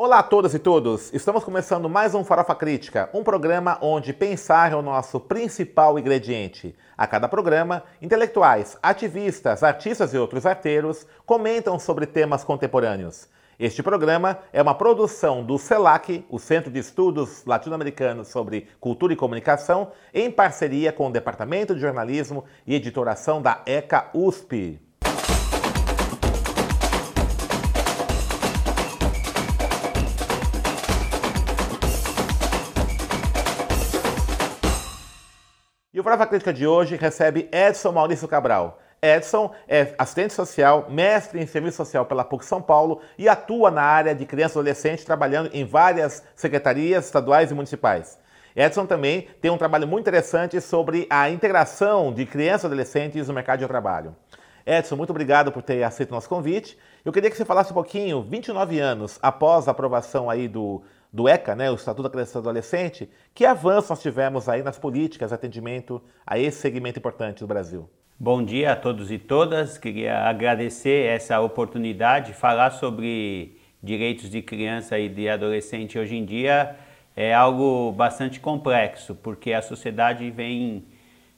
Olá a todas e todos! Estamos começando mais um Farofa Crítica, um programa onde pensar é o nosso principal ingrediente. A cada programa, intelectuais, ativistas, artistas e outros arteiros comentam sobre temas contemporâneos. Este programa é uma produção do CELAC, o Centro de Estudos Latino-Americanos sobre Cultura e Comunicação, em parceria com o Departamento de Jornalismo e Editoração da ECA USP. Prova Crítica de hoje recebe Edson Maurício Cabral. Edson é assistente social, mestre em serviço social pela PUC São Paulo e atua na área de criança e adolescente, trabalhando em várias secretarias estaduais e municipais. Edson também tem um trabalho muito interessante sobre a integração de crianças e adolescentes no mercado de trabalho. Edson, muito obrigado por ter aceito o nosso convite. Eu queria que você falasse um pouquinho, 29 anos após a aprovação aí do do ECA, né, o Estatuto da Criança e do Adolescente, que avanço nós tivemos aí nas políticas de atendimento a esse segmento importante do Brasil? Bom dia a todos e todas. Queria agradecer essa oportunidade de falar sobre direitos de criança e de adolescente hoje em dia é algo bastante complexo, porque a sociedade vem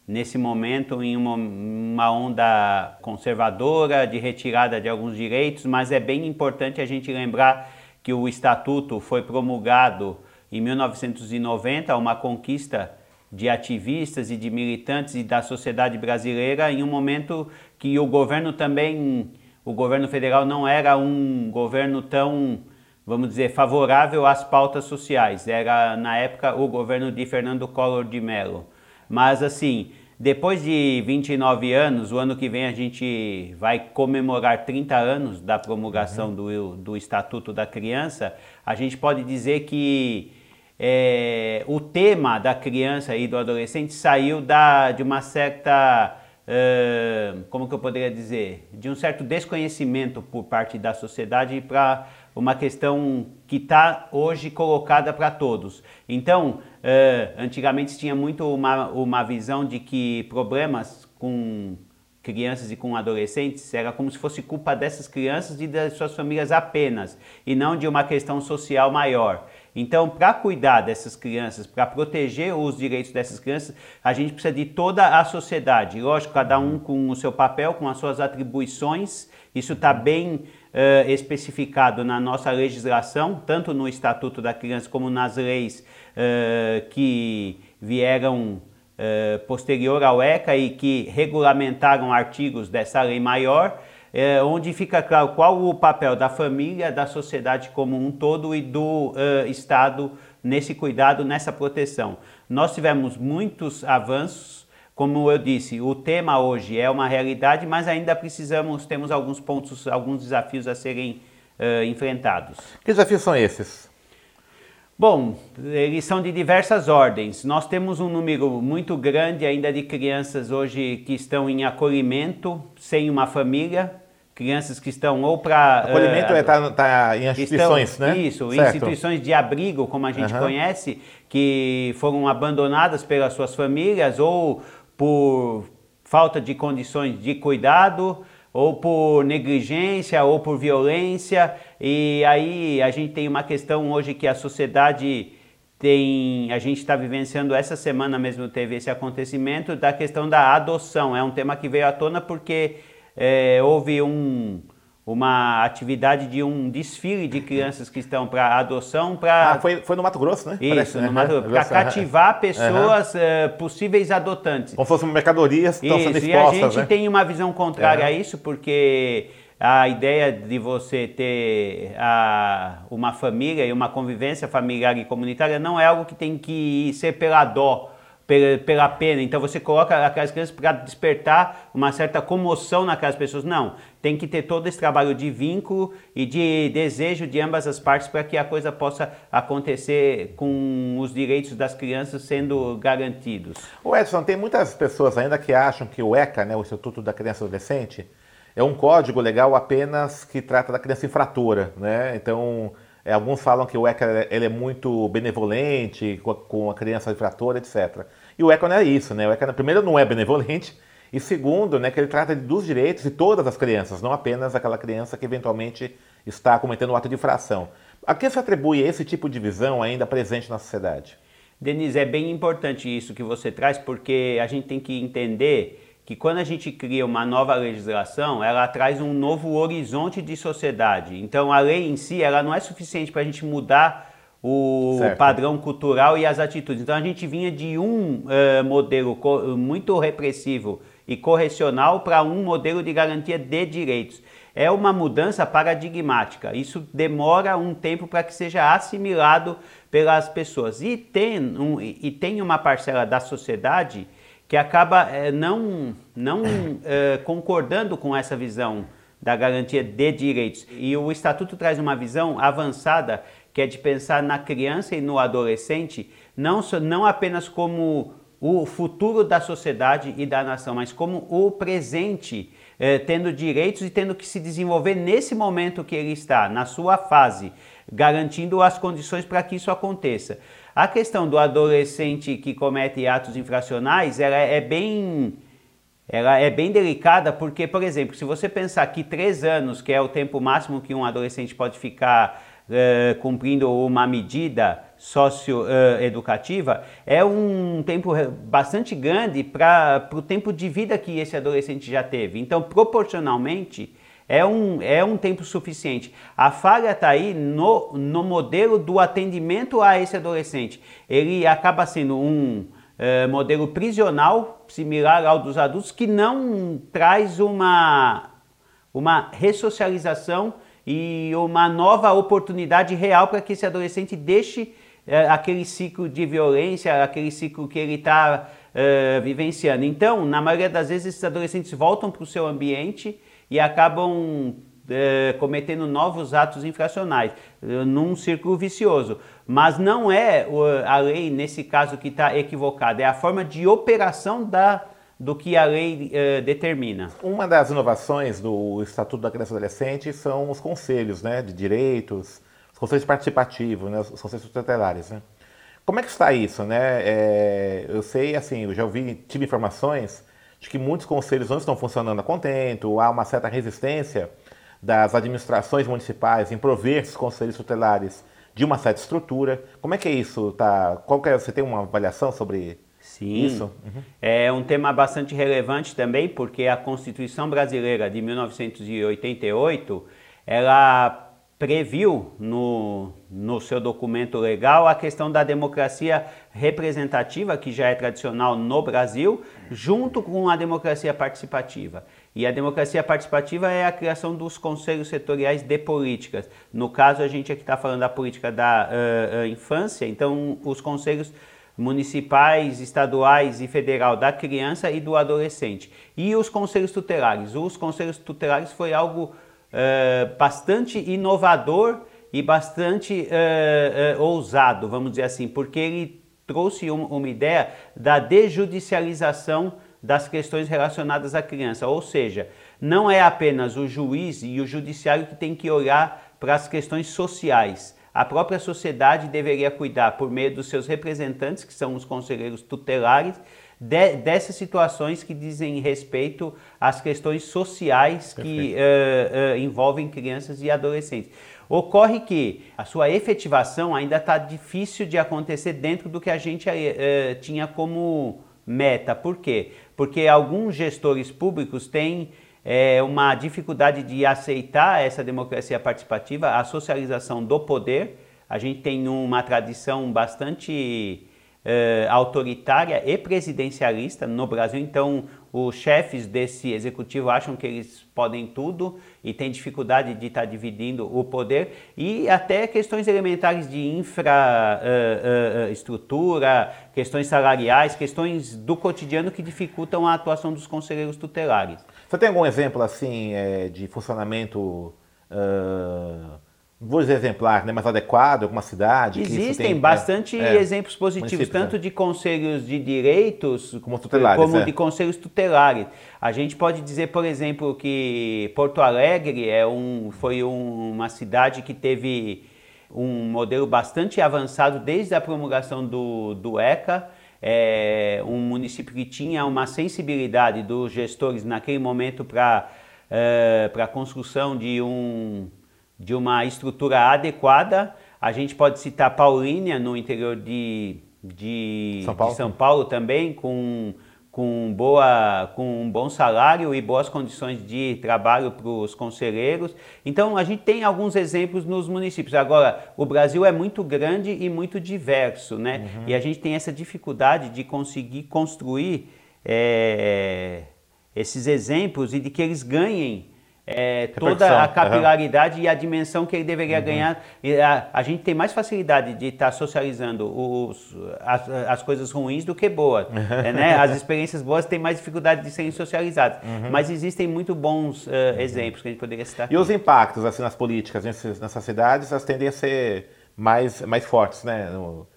nesse momento em uma, uma, onda conservadora de retirada de alguns direitos, mas é bem importante a gente lembrar que o estatuto foi promulgado em 1990, uma conquista de ativistas e de militantes e da sociedade brasileira em um momento que o governo também, o governo federal não era um governo tão, vamos dizer, favorável às pautas sociais. Era na época o governo de Fernando Collor de Mello. Mas assim, depois de 29 anos, o ano que vem a gente vai comemorar 30 anos da promulgação uhum. do, do Estatuto da Criança, a gente pode dizer que é, o tema da criança e do adolescente saiu da, de uma certa. Uh, como que eu poderia dizer? De um certo desconhecimento por parte da sociedade para uma questão que está hoje colocada para todos. Então, uh, antigamente tinha muito uma, uma visão de que problemas com crianças e com adolescentes era como se fosse culpa dessas crianças e das suas famílias apenas, e não de uma questão social maior. Então, para cuidar dessas crianças, para proteger os direitos dessas crianças, a gente precisa de toda a sociedade. Lógico, cada um com o seu papel, com as suas atribuições. Isso está bem uh, especificado na nossa legislação, tanto no Estatuto da Criança como nas leis uh, que vieram uh, posterior ao ECA e que regulamentaram artigos dessa lei maior, onde fica claro qual o papel da família, da sociedade como um todo e do Estado nesse cuidado, nessa proteção. Nós tivemos muitos avanços como eu disse, o tema hoje é uma realidade, mas ainda precisamos, temos alguns pontos, alguns desafios a serem uh, enfrentados. Que desafios são esses? Bom, eles são de diversas ordens. Nós temos um número muito grande ainda de crianças hoje que estão em acolhimento, sem uma família, crianças que estão ou para... Acolhimento uh, é tá, tá em instituições, estão, né? Isso, certo. instituições de abrigo, como a gente uhum. conhece, que foram abandonadas pelas suas famílias ou por falta de condições de cuidado, ou por negligência, ou por violência. E aí a gente tem uma questão hoje que a sociedade tem, a gente está vivenciando essa semana mesmo teve esse acontecimento da questão da adoção. É um tema que veio à tona porque é, houve um uma atividade de um desfile de crianças que estão para adoção para ah, foi, foi no Mato Grosso né isso Parece, no né? Mato Grosso para cativar pessoas uhum. uh, possíveis adotantes como se fossem mercadorias estão sendo expostas e a gente né? tem uma visão contrária a isso porque a ideia de você ter a, uma família e uma convivência familiar e comunitária não é algo que tem que ser pela dó pela, pena. Então você coloca aquelas crianças para despertar uma certa comoção naquelas pessoas. Não, tem que ter todo esse trabalho de vínculo e de desejo de ambas as partes para que a coisa possa acontecer com os direitos das crianças sendo garantidos. O Edson, tem muitas pessoas ainda que acham que o ECA, né, o Instituto da Criança e Adolescente, é um código legal apenas que trata da criança infratora, né? Então, é, alguns falam que o ECA ele é muito benevolente com a criança infratora, etc. E o ECA é isso, né? O ECA, primeiro, não é benevolente, e segundo, né, que ele trata dos direitos de todas as crianças, não apenas aquela criança que eventualmente está cometendo um ato de infração. A que se atribui esse tipo de visão ainda presente na sociedade? Denise, é bem importante isso que você traz, porque a gente tem que entender que quando a gente cria uma nova legislação, ela traz um novo horizonte de sociedade. Então, a lei em si, ela não é suficiente para a gente mudar o certo. padrão cultural e as atitudes. Então, a gente vinha de um uh, modelo muito repressivo e correcional para um modelo de garantia de direitos. É uma mudança paradigmática. Isso demora um tempo para que seja assimilado pelas pessoas. E tem, um, e tem uma parcela da sociedade que acaba é, não, não é, concordando com essa visão da garantia de direitos. E o Estatuto traz uma visão avançada, que é de pensar na criança e no adolescente, não, não apenas como o futuro da sociedade e da nação, mas como o presente, eh, tendo direitos e tendo que se desenvolver nesse momento que ele está, na sua fase, garantindo as condições para que isso aconteça. A questão do adolescente que comete atos infracionais, ela é bem ela é bem delicada porque, por exemplo, se você pensar que três anos, que é o tempo máximo que um adolescente pode ficar uh, cumprindo uma medida socioeducativa, é um tempo bastante grande para o tempo de vida que esse adolescente já teve. Então, proporcionalmente, é um, é um tempo suficiente. A falha está aí no, no modelo do atendimento a esse adolescente. Ele acaba sendo um uh, modelo prisional, similar ao dos adultos, que não traz uma, uma ressocialização e uma nova oportunidade real para que esse adolescente deixe uh, aquele ciclo de violência, aquele ciclo que ele está uh, vivenciando. Então, na maioria das vezes, esses adolescentes voltam para o seu ambiente e acabam uh, cometendo novos atos infracionais, num círculo vicioso. Mas não é a lei, nesse caso, que está equivocada, é a forma de operação da do que a lei uh, determina. Uma das inovações do Estatuto da Criança e Adolescente são os conselhos né, de direitos, os conselhos participativos, né, os conselhos tutelares. Né? Como é que está isso? Né? É, eu sei, assim, eu já ouvi, tive informações de que muitos conselhos não estão funcionando a contento, há uma certa resistência das administrações municipais em prover esses conselhos tutelares de uma certa estrutura. Como é que é isso? Tá? Qual é, você tem uma avaliação sobre Sim, Isso. Uhum. é um tema bastante relevante também, porque a Constituição Brasileira de 1988, ela previu no, no seu documento legal a questão da democracia representativa, que já é tradicional no Brasil, junto com a democracia participativa. E a democracia participativa é a criação dos conselhos setoriais de políticas. No caso, a gente aqui está falando da política da uh, uh, infância, então os conselhos municipais, estaduais e federal da criança e do adolescente. E os conselhos tutelares. Os conselhos tutelares foi algo uh, bastante inovador e bastante uh, uh, ousado, vamos dizer assim, porque ele trouxe um, uma ideia da desjudicialização das questões relacionadas à criança. Ou seja, não é apenas o juiz e o judiciário que tem que olhar para as questões sociais a própria sociedade deveria cuidar, por meio dos seus representantes, que são os conselheiros tutelares, de, dessas situações que dizem respeito às questões sociais que uh, uh, envolvem crianças e adolescentes. Ocorre que a sua efetivação ainda está difícil de acontecer dentro do que a gente uh, tinha como meta. Por quê? Porque alguns gestores públicos têm é, uma dificuldade de aceitar essa democracia participativa, a socialização do poder. A gente tem uma tradição bastante é, autoritária e presidencialista no Brasil, então os chefes desse executivo acham que eles podem tudo e têm dificuldade de estar dividindo o poder e até questões elementares de infraestrutura, uh, uh, questões salariais, questões do cotidiano que dificultam a atuação dos conselheiros tutelares. Você tem algum exemplo assim é, de funcionamento, uh, vou dizer exemplar, né, mais adequado, alguma cidade? Existem tem, bastante é, exemplos positivos, tanto de conselhos de direitos como, tutelares, como é. de conselhos tutelares. A gente pode dizer, por exemplo, que Porto Alegre é um, foi um, uma cidade que teve um modelo bastante avançado desde a promulgação do, do ECA é, um município que tinha uma sensibilidade dos gestores naquele momento para é, a construção de, um, de uma estrutura adequada. A gente pode citar Paulínia, no interior de, de São Paulo, de São Paulo também, com com, boa, com um bom salário e boas condições de trabalho para os conselheiros. Então, a gente tem alguns exemplos nos municípios. Agora, o Brasil é muito grande e muito diverso, né? Uhum. E a gente tem essa dificuldade de conseguir construir é, esses exemplos e de que eles ganhem é, toda a capilaridade uhum. e a dimensão que ele deveria uhum. ganhar. A, a, gente tem mais facilidade de estar tá socializando os, as, as, coisas ruins do que boas. Uhum. Né? As experiências boas têm mais dificuldade de serem socializadas. Uhum. Mas existem muito bons uh, exemplos que a gente poderia citar. E aqui. os impactos assim, nas políticas nessas cidades, elas tendem a ser mais, mais fortes, né?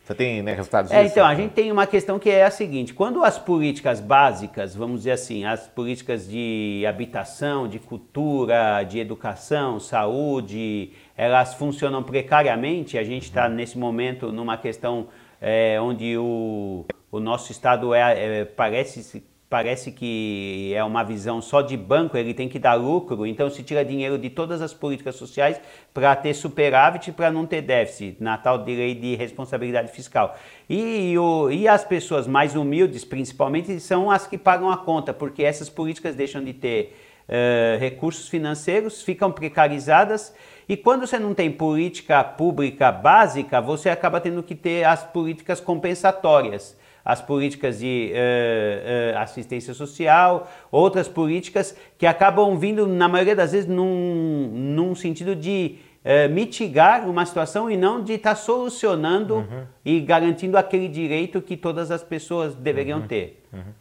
Você tem né, resultados é, disso? Então, a gente tem uma questão que é a seguinte: quando as políticas básicas, vamos dizer assim, as políticas de habitação, de cultura, de educação, saúde, elas funcionam precariamente, a gente está uhum. nesse momento numa questão é, onde o, o nosso Estado é, é parece parece que é uma visão só de banco, ele tem que dar lucro, então se tira dinheiro de todas as políticas sociais para ter superávit para não ter déficit, na tal de lei de responsabilidade fiscal. E, o, e as pessoas mais humildes, principalmente, são as que pagam a conta, porque essas políticas deixam de ter uh, recursos financeiros, ficam precarizadas. E quando você não tem política pública básica, você acaba tendo que ter as políticas compensatórias as políticas de uh, uh, assistência social, outras políticas que acabam vindo, na maioria das vezes, num, num sentido de uh, mitigar uma situação e não de estar tá solucionando uhum. e garantindo aquele direito que todas as pessoas deveriam uhum. ter. Uhum.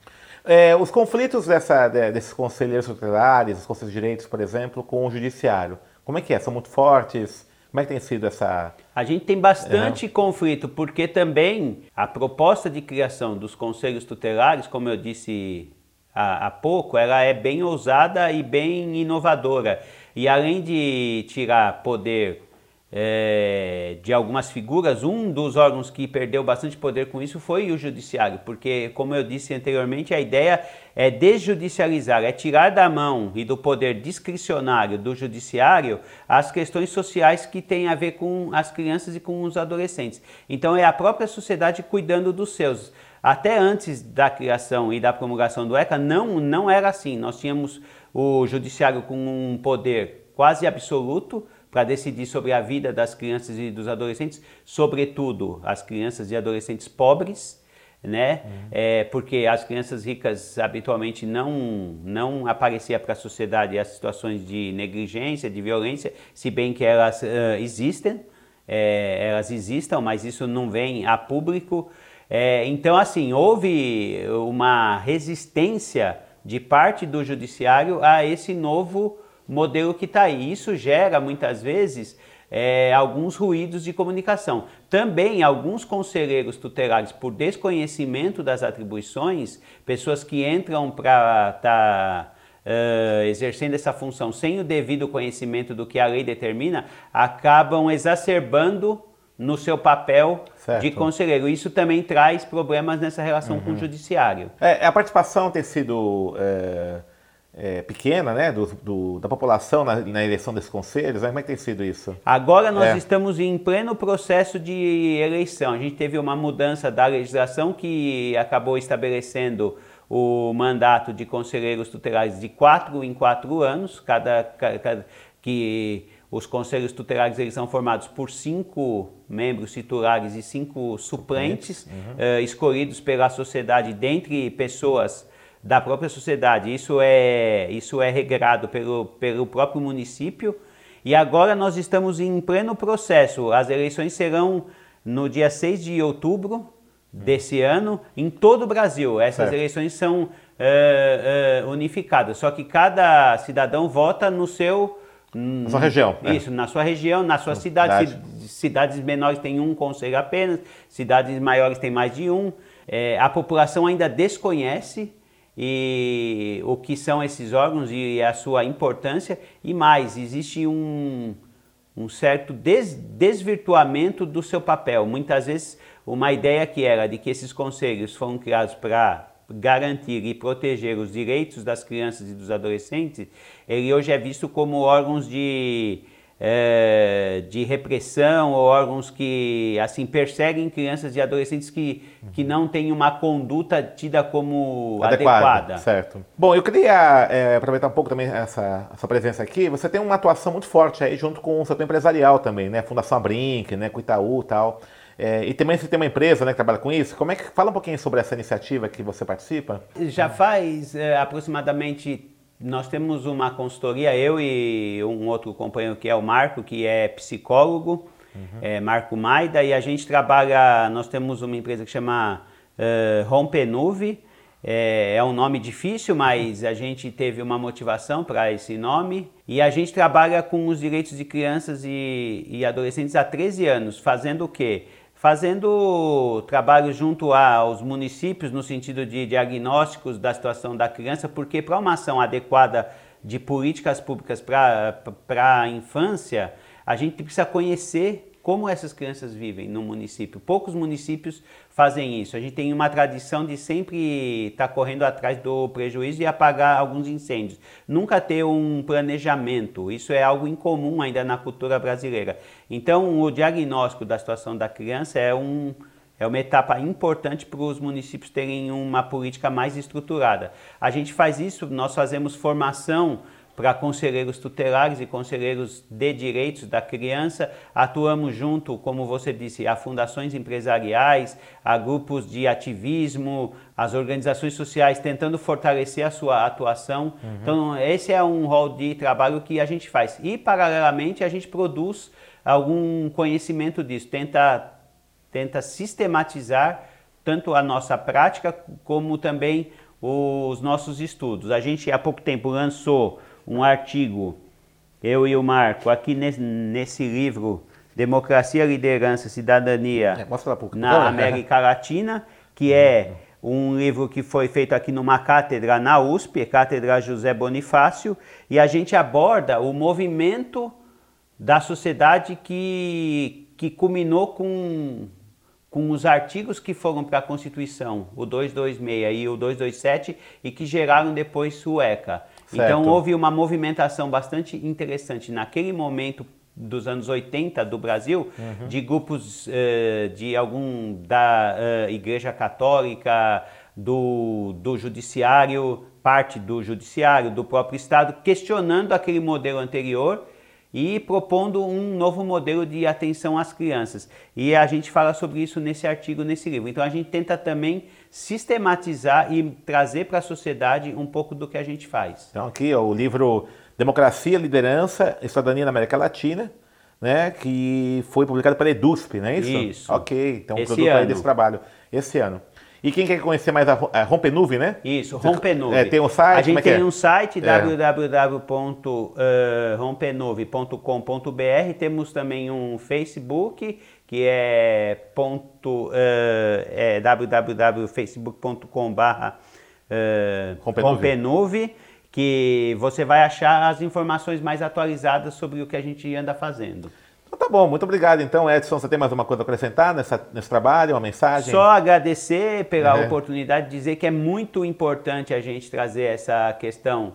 É, os conflitos dessa, desses conselheiros tutelares, os conselheiros de direitos, por exemplo, com o judiciário, como é que é? São muito fortes? Como é que tem sido essa. A gente tem bastante uhum. conflito, porque também a proposta de criação dos conselhos tutelares, como eu disse há, há pouco, ela é bem ousada e bem inovadora. E além de tirar poder é, de algumas figuras, um dos órgãos que perdeu bastante poder com isso foi o judiciário, porque, como eu disse anteriormente, a ideia é desjudicializar, é tirar da mão e do poder discricionário do judiciário as questões sociais que têm a ver com as crianças e com os adolescentes. Então, é a própria sociedade cuidando dos seus. Até antes da criação e da promulgação do ECA, não, não era assim. Nós tínhamos o judiciário com um poder quase absoluto para decidir sobre a vida das crianças e dos adolescentes, sobretudo as crianças e adolescentes pobres, né? Uhum. É, porque as crianças ricas habitualmente não não aparecia para a sociedade as situações de negligência, de violência, se bem que elas uh, existem, é, elas existam, mas isso não vem a público. É, então, assim, houve uma resistência de parte do judiciário a esse novo modelo que está aí. Isso gera muitas vezes é, alguns ruídos de comunicação. Também alguns conselheiros tutelares, por desconhecimento das atribuições, pessoas que entram para estar tá, uh, exercendo essa função sem o devido conhecimento do que a lei determina, acabam exacerbando no seu papel certo. de conselheiro. Isso também traz problemas nessa relação uhum. com o uhum. judiciário. É, a participação tem sido é é, pequena né, do, do, da população na, na, eleição desses conselhos? Né? Como é que tem sido isso? Agora nós é. estamos em pleno processo de eleição. A gente teve uma mudança da legislação que acabou estabelecendo o mandato de conselheiros tutelares de quatro em quatro anos, cada, cada que os conselhos tutelares eles são formados por cinco membros titulares e cinco suplentes, uhum. uh, escolhidos pela sociedade dentre pessoas da própria sociedade. Isso é, isso é regrado pelo, pelo próprio município. E agora nós estamos em pleno processo. As eleições serão no dia 6 de outubro desse ano em todo o Brasil. Essas certo. eleições são uh, uh, unificadas, só que cada cidadão vota no seu. Na sua região. Né? Isso, na sua região, na sua cidade. cidade. Cidades menores têm um conselho apenas, cidades maiores têm mais de um. É, a população ainda desconhece e o que são esses órgãos e a sua importância. E mais existe um, um certo des, desvirtuamento do seu papel. Muitas vezes uma ideia que era de que esses conselhos foram criados para garantir e proteger os direitos das crianças e dos adolescentes ele hoje é visto como órgãos de é, de repressão ou órgãos que assim perseguem crianças e adolescentes que, que não têm uma conduta tida como Adequado, adequada. Certo. Bom, eu queria é, aproveitar um pouco também essa, essa presença aqui. Você tem uma atuação muito forte aí junto com o setor empresarial também, né? Fundação Brinque, né? Com Itaú e tal. É, e também você tem uma empresa né, que trabalha com isso. Como é que fala um pouquinho sobre essa iniciativa que você participa? Já faz é, aproximadamente nós temos uma consultoria, eu e um outro companheiro que é o Marco, que é psicólogo, uhum. é Marco Maida, e a gente trabalha, nós temos uma empresa que chama uh, Rompenuve, é, é, um nome difícil, mas a gente teve uma motivação para esse nome. E a gente trabalha com os direitos de crianças e, e adolescentes há 13 anos, fazendo o quê? Fazendo trabalho junto aos municípios no sentido de diagnósticos da situação da criança, porque para uma ação adequada de políticas públicas para a infância, a gente precisa conhecer como essas crianças vivem no município. Poucos municípios fazem isso. A gente tem uma tradição de sempre estar tá correndo atrás do prejuízo e apagar alguns incêndios. Nunca ter um planejamento. Isso é algo incomum ainda na cultura brasileira. Então, o diagnóstico da situação da criança é um é uma etapa importante para os municípios terem uma política mais estruturada. A gente faz isso, nós fazemos formação para conselheiros tutelares e conselheiros de direitos da criança. Atuamos junto, como você disse, a fundações empresariais, a grupos de ativismo, as organizações sociais, tentando fortalecer a sua atuação. Uhum. Então, esse é um rol de trabalho que a gente faz. E, paralelamente, a gente produz algum conhecimento disso, tenta, tenta sistematizar tanto a nossa prática como também os nossos estudos. A gente, há pouco tempo, lançou um artigo, eu e o Marco, aqui nesse, nesse livro Democracia, Liderança, Cidadania é, na América Latina, que é um livro que foi feito aqui numa cátedra na USP, Cátedra José Bonifácio, e a gente aborda o movimento da sociedade que, que culminou com, com os artigos que foram para a Constituição, o 226 e o 227, e que geraram depois o ECA. Certo. Então houve uma movimentação bastante interessante naquele momento dos anos 80 do Brasil, uhum. de grupos uh, de algum da uh, Igreja Católica, do, do Judiciário, parte do Judiciário, do próprio Estado, questionando aquele modelo anterior e propondo um novo modelo de atenção às crianças. E a gente fala sobre isso nesse artigo, nesse livro. Então a gente tenta também sistematizar e trazer para a sociedade um pouco do que a gente faz. Então aqui ó, o livro Democracia, Liderança e Cidadania na América Latina, né, que foi publicado pela EDUSP, não é isso? Isso. Ok, então o produto aí desse trabalho esse ano. E quem quer conhecer mais a, a Rompenuve, né? Isso, Rompenuve. É, tem um site? A gente é tem é? um site, é. www.rompenuve.com.br. Temos também um Facebook, que é, ponto, uh, é www.facebook.com.br Rompenuve, que você vai achar as informações mais atualizadas sobre o que a gente anda fazendo. Então tá bom, muito obrigado. Então, Edson, você tem mais uma coisa a acrescentar nessa, nesse trabalho, uma mensagem? Só agradecer pela uhum. oportunidade de dizer que é muito importante a gente trazer essa questão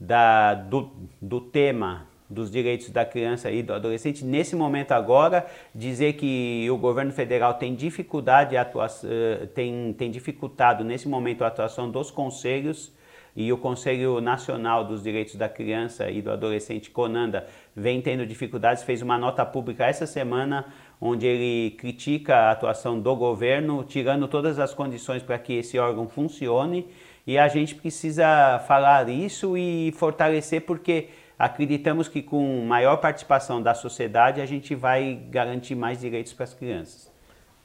da, do, do tema dos direitos da criança e do adolescente. Nesse momento agora, dizer que o governo federal tem dificuldade, atuação, eh, tem, tem dificultado nesse momento a atuação dos conselhos e o Conselho Nacional dos Direitos da Criança e do Adolescente, CONANDA, vem tendo dificuldades, fez uma nota pública essa semana onde ele critica a atuação do governo, tirando todas as condições para que esse órgão funcione. E a gente precisa falar isso e fortalecer porque acreditamos que com maior participação da sociedade a gente vai garantir mais direitos para as crianças.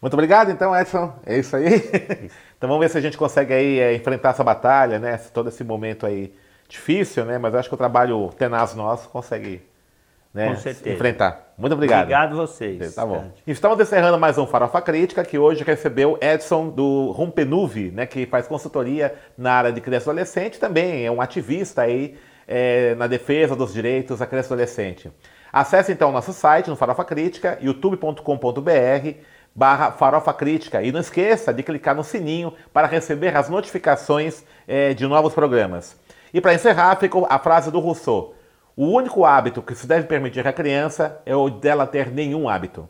Muito obrigado, então, Edson. É isso aí. então vamos ver se a gente consegue aí é, enfrentar essa batalha, né? Todo esse momento aí difícil, né? Mas acho que o trabalho tenaz nosso consegue né, Com certeza. enfrentar. Muito obrigado. Obrigado a vocês. Tá bom. Estamos encerrando mais um Farofa Crítica, que hoje recebeu Edson do Rompenuve, né, que faz consultoria na área de criança e adolescente, também é um ativista aí é, na defesa dos direitos da criança e adolescente. Acesse então o nosso site no Farofa Crítica, youtube.com.br barra Farofa Crítica e não esqueça de clicar no sininho para receber as notificações é, de novos programas. E para encerrar, fica a frase do Rousseau. O único hábito que se deve permitir à criança é o dela ter nenhum hábito.